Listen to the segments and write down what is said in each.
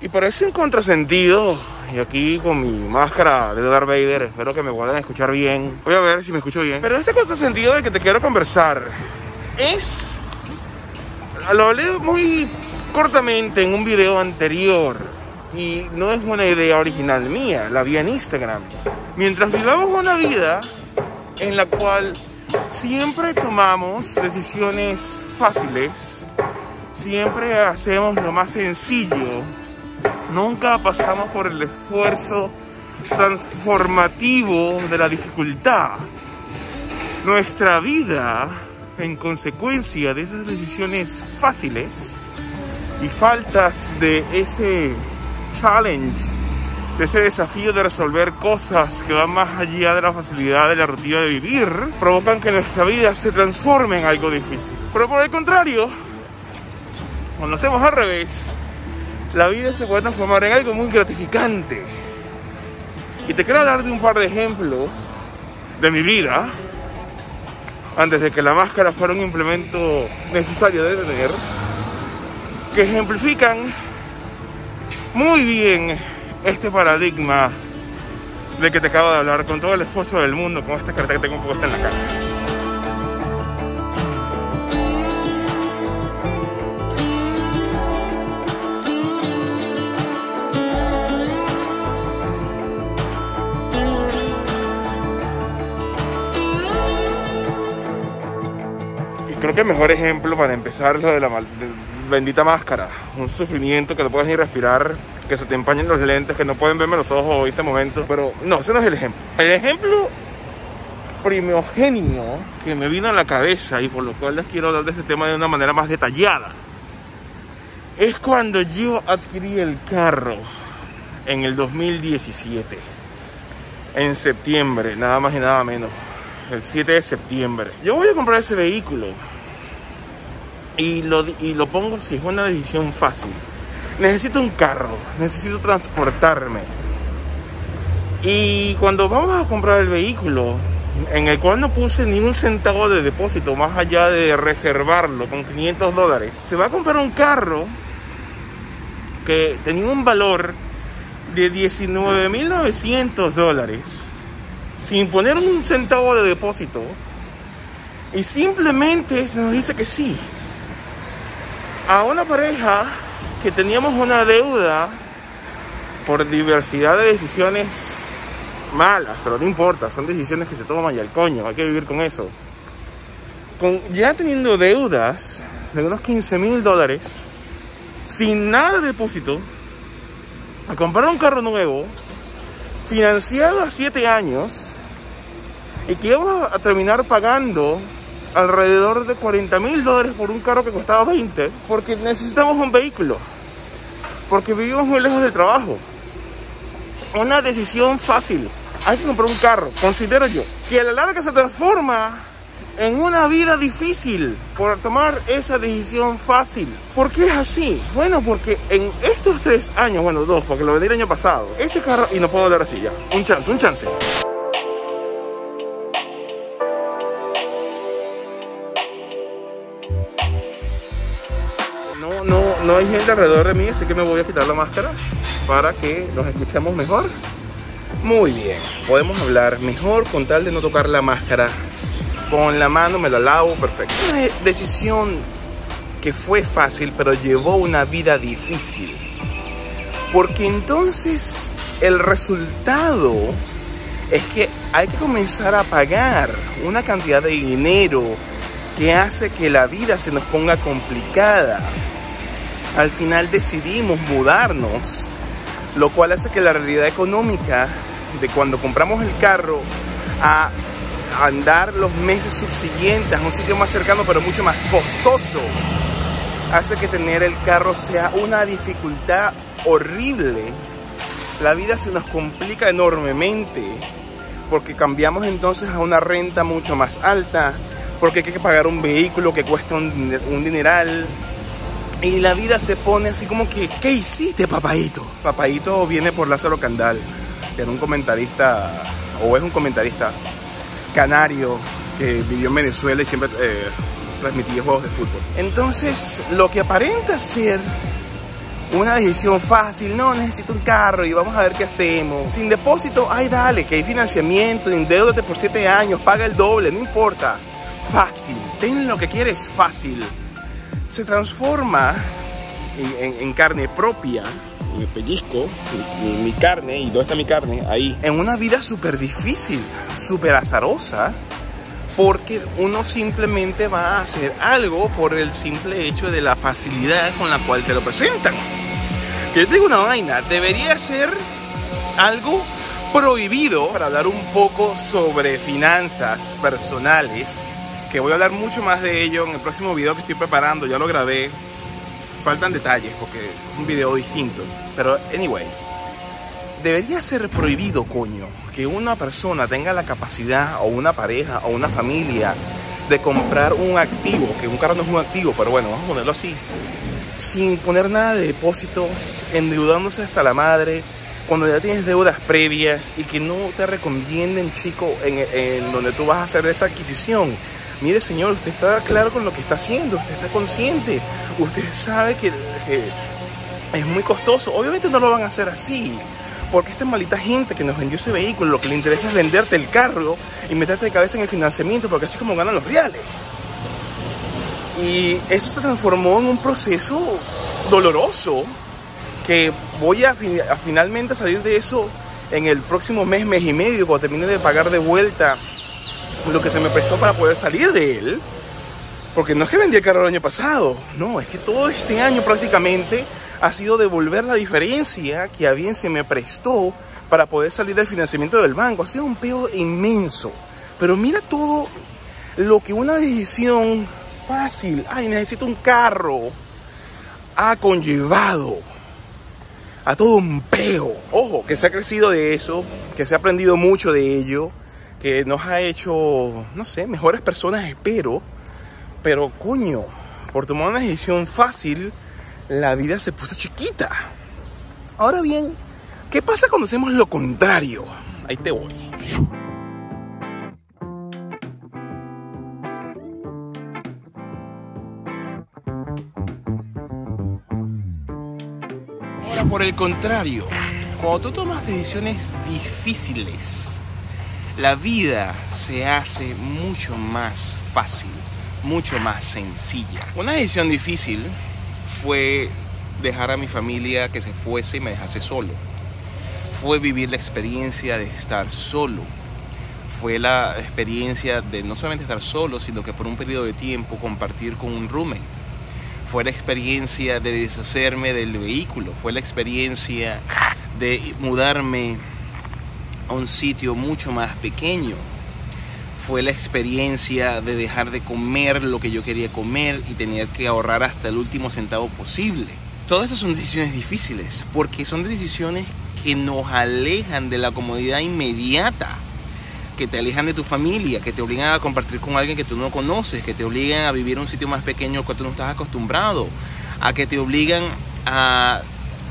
Y parece un contrasentido. Y aquí con mi máscara de Darth Vader, espero que me puedan escuchar bien. Voy a ver si me escucho bien. Pero este contrasentido de que te quiero conversar es. Lo hablé muy cortamente en un video anterior. Y no es una idea original mía, la vi en Instagram. Mientras vivamos una vida en la cual siempre tomamos decisiones fáciles, siempre hacemos lo más sencillo, nunca pasamos por el esfuerzo transformativo de la dificultad. Nuestra vida, en consecuencia de esas decisiones fáciles y faltas de ese challenge, de ese desafío de resolver cosas que van más allá de la facilidad de la rutina de vivir, provocan que nuestra vida se transforme en algo difícil. Pero por el contrario, cuando hacemos al revés, la vida se puede transformar en algo muy gratificante. Y te quiero dar de un par de ejemplos de mi vida, antes de que la máscara fuera un implemento necesario de tener, que ejemplifican muy bien este paradigma de que te acabo de hablar con todo el esfuerzo del mundo, con esta carta que tengo puesta en la cara. Creo que el mejor ejemplo para empezar es lo de la mal- bendita máscara. Un sufrimiento que no puedes ni respirar, que se te empañen los lentes, que no pueden verme los ojos en este momento. Pero no, ese no es el ejemplo. El ejemplo primogenio que me vino a la cabeza y por lo cual les quiero hablar de este tema de una manera más detallada es cuando yo adquirí el carro en el 2017 en septiembre, nada más y nada menos el 7 de septiembre yo voy a comprar ese vehículo y lo, y lo pongo así, es una decisión fácil. Necesito un carro, necesito transportarme. Y cuando vamos a comprar el vehículo, en el cual no puse ni un centavo de depósito más allá de reservarlo con 500 dólares, se va a comprar un carro que tenía un valor de 19.900 dólares sin poner un centavo de depósito y simplemente se nos dice que sí a una pareja que teníamos una deuda por diversidad de decisiones malas, pero no importa, son decisiones que se toman y al coño, hay que vivir con eso. Ya teniendo deudas de unos 15 mil dólares, sin nada de depósito, a comprar un carro nuevo, financiado a 7 años, y que íbamos a terminar pagando alrededor de 40 mil dólares por un carro que costaba 20, porque necesitamos un vehículo, porque vivimos muy lejos del trabajo una decisión fácil. Hay que comprar un carro, considero yo, que a la larga se transforma en una vida difícil por tomar esa decisión fácil. ¿Por qué es así? Bueno, porque en estos tres años, bueno, dos, porque lo vendí el año pasado, ese carro, y no puedo hablar así ya, un chance, un chance. No, no, no hay gente alrededor de mí, así que me voy a quitar la máscara para que nos escuchemos mejor. Muy bien, podemos hablar mejor con tal de no tocar la máscara. Con la mano me la lavo, perfecto. Una de- decisión que fue fácil, pero llevó una vida difícil. Porque entonces el resultado es que hay que comenzar a pagar una cantidad de dinero que hace que la vida se nos ponga complicada. Al final decidimos mudarnos, lo cual hace que la realidad económica de cuando compramos el carro a andar los meses subsiguientes a un sitio más cercano pero mucho más costoso, hace que tener el carro sea una dificultad horrible. La vida se nos complica enormemente porque cambiamos entonces a una renta mucho más alta, porque hay que pagar un vehículo que cuesta un, un dineral. Y la vida se pone así como que, ¿qué hiciste, papaito? Papaito viene por Lázaro Candal, que era un comentarista, o es un comentarista canario que vivió en Venezuela y siempre eh, transmitía juegos de fútbol. Entonces, lo que aparenta ser una decisión fácil, no, necesito un carro y vamos a ver qué hacemos. Sin depósito, ay dale, que hay financiamiento, endeudate por 7 años, paga el doble, no importa. Fácil, ten lo que quieres fácil. Se transforma en, carne propia, mi pellizco, mi, carne, y dónde está mi carne, ahí, en una vida súper difícil, súper azarosa, porque uno simplemente va a hacer algo por el simple hecho de la facilidad con la cual te lo presentan. Yo te digo una vaina, debería ser algo prohibido para hablar un poco sobre finanzas personales, que voy a hablar mucho más de ello en el próximo video que estoy preparando, ya lo grabé, faltan detalles porque es un video distinto, pero anyway, debería ser prohibido, coño, que una persona tenga la capacidad, o una pareja, o una familia, de comprar un activo, que un carro no es un activo, pero bueno, vamos a ponerlo así, sin poner nada de depósito, endeudándose hasta la madre, cuando ya tienes deudas previas y que no te recomienden, chico, en, donde tú vas a hacer esa adquisición. Mire, señor, usted está claro con lo que está haciendo, usted está consciente, usted sabe que, es muy costoso. Obviamente no lo van a hacer así porque esta maldita gente que nos vendió ese vehículo lo que le interesa es venderte el carro y meterte de cabeza en el financiamiento, porque así es como ganan los reales. Y eso se transformó en un proceso doloroso que voy a, finalmente salir de eso en el próximo mes, mes y medio, cuando termine de pagar de vuelta lo que se me prestó para poder salir de él. Porque no es que vendí el carro el año pasado, no, es que todo este año prácticamente ha sido devolver la diferencia que a bien se me prestó para poder salir del financiamiento del banco. Ha sido un peo inmenso. Pero mira todo lo que una decisión fácil, ay, necesito un carro, ha conllevado a todo un peo. Ojo, que se ha crecido de eso, que se ha aprendido mucho de ello, que nos ha hecho, no sé, mejores personas, espero. Pero coño, por tomar una decisión fácil, la vida se puso chiquita. Ahora bien, ¿qué pasa cuando hacemos lo contrario? Ahí te voy. Ahora, por el contrario, cuando tú tomas decisiones difíciles, la vida se hace mucho más fácil, mucho más sencilla. Una decisión difícil fue dejar a mi familia que se fuese y me dejase solo. Fue vivir la experiencia de estar solo. Fue la experiencia de no solamente estar solo, sino que por un periodo de tiempo compartir con un roommate. Fue la experiencia de deshacerme del vehículo. Fue la experiencia de mudarme a un sitio mucho más pequeño fue la experiencia de dejar de comer lo que yo quería comer y tener que ahorrar hasta el último centavo posible. Todas esas son decisiones difíciles porque son decisiones que nos alejan de la comodidad inmediata, que te alejan de tu familia, que te obligan a compartir con alguien que tú no conoces, que te obligan a vivir en un sitio más pequeño al cual tú no estás acostumbrado, a que te obligan a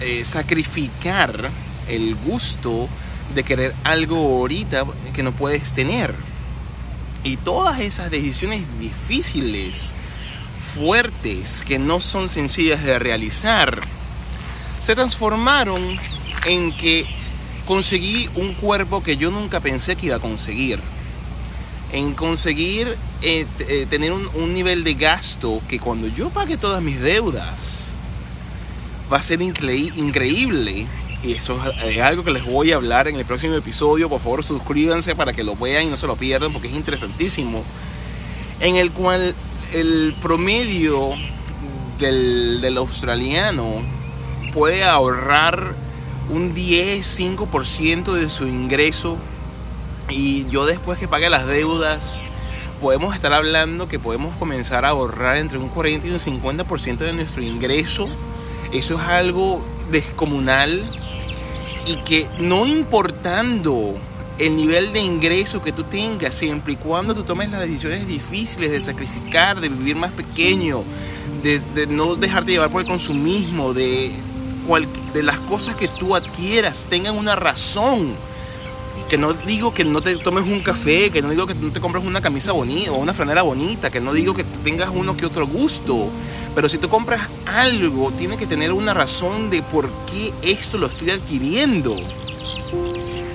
eh, sacrificar el gusto de querer algo ahorita que no puedes tener. Y todas esas decisiones difíciles, fuertes, que no son sencillas de realizar, se transformaron en que conseguí un cuerpo que yo nunca pensé que iba a conseguir. En conseguir eh, eh, tener un, un, nivel de gasto que cuando yo pague todas mis deudas va a ser increíble y eso es algo que les voy a hablar en el próximo episodio. Por favor, suscríbanse para que lo vean y no se lo pierdan porque es interesantísimo. En el cual el promedio del, australiano puede ahorrar un 10-5% de su ingreso y yo después que pague las deudas podemos estar hablando que podemos comenzar a ahorrar entre un 40 y un 50% de nuestro ingreso. Eso es algo descomunal y que no importando el nivel de ingreso que tú tengas, siempre y cuando tú tomes las decisiones difíciles de sacrificar, de vivir más pequeño, de, no dejarte llevar por el consumismo, de, de las cosas que tú adquieras tengan una razón. Que no digo que no te tomes un café, que no digo que no te compres una camisa bonita o una franela bonita, que no digo que tengas uno que otro gusto, Pero si tú compras algo, tiene que tener una razón de por qué esto lo estoy adquiriendo.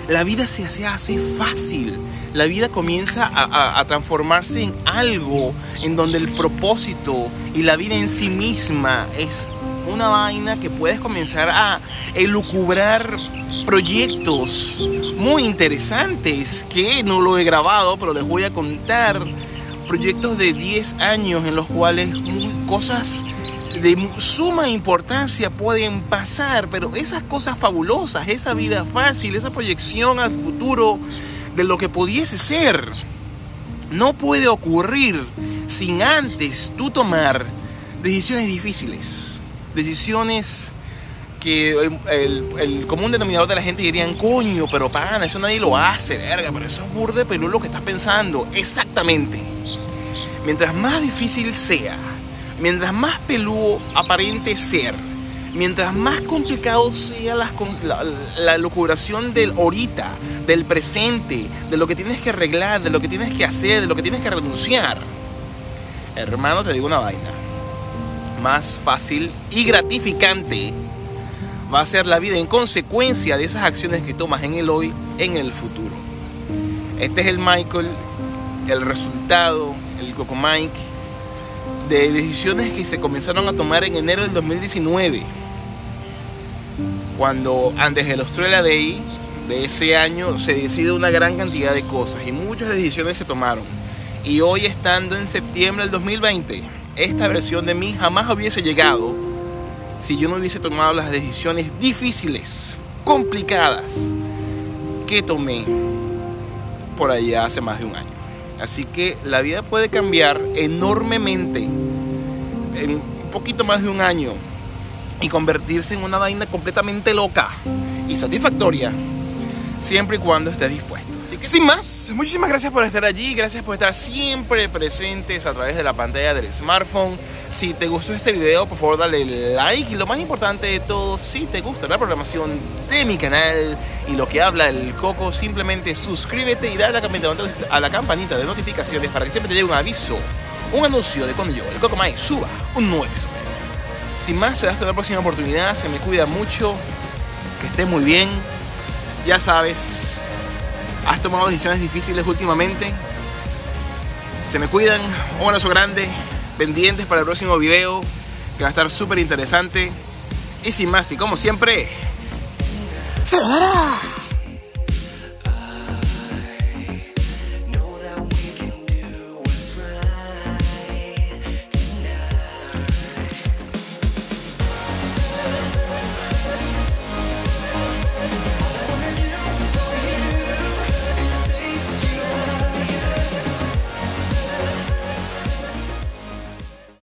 La vida se hace, fácil. La vida comienza a, a transformarse en algo en donde el propósito y la vida en sí misma es una vaina que puedes comenzar a elucubrar proyectos muy interesantes que no lo he grabado, pero les voy a contar. Proyectos de 10 años en los cuales cosas de suma importancia pueden pasar, pero esas cosas fabulosas, esa vida fácil, esa proyección al futuro de lo que pudiese ser, no puede ocurrir sin antes tú tomar decisiones difíciles, decisiones que el, común denominador de la gente dirían, coño, pero pana, eso nadie lo hace, verga, pero eso es burde pero lo que estás pensando. Exactamente. Mientras más difícil sea, mientras más peludo aparente ser, mientras más complicado sea la, la, la locuración del ahorita, del presente, de lo que tienes que arreglar, de lo que tienes que hacer, de lo que tienes que renunciar, hermano, te digo una vaina. Más fácil y gratificante va a ser la vida en consecuencia de esas acciones que tomas en el hoy, en el futuro. Este es el Michael, el resultado, el Coco Mike, de decisiones que se comenzaron a tomar en enero del 2019, cuando antes del Australia Day de ese año se decide una gran cantidad de cosas y muchas decisiones se tomaron. Y hoy estando en septiembre del 2020, esta versión de mí jamás hubiese llegado si yo no hubiese tomado las decisiones difíciles, complicadas, que tomé por allá hace más de un año. Así que la vida puede cambiar enormemente en un poquito más de un año y convertirse en una vaina completamente loca y satisfactoria siempre y cuando estés dispuesto. Así que sin más, muchísimas gracias por estar allí, gracias por estar siempre presentes a través de la pantalla del smartphone. Si te gustó este video, por favor dale like y lo más importante de todo, si te gusta la programación de mi canal y lo que habla el Coco, simplemente suscríbete y dale a la campanita de notificaciones para que siempre te llegue un aviso, un anuncio de cuando yo, el Coco Mai, suba un nuevo episodio. Sin más, será hasta la próxima oportunidad, se me cuida mucho, que esté muy bien, ya sabes, has tomado decisiones difíciles últimamente. Se me cuidan. Un abrazo grande. Pendientes para el próximo video. Que va a estar súper interesante. Y sin más, y como siempre. ¡Se dará!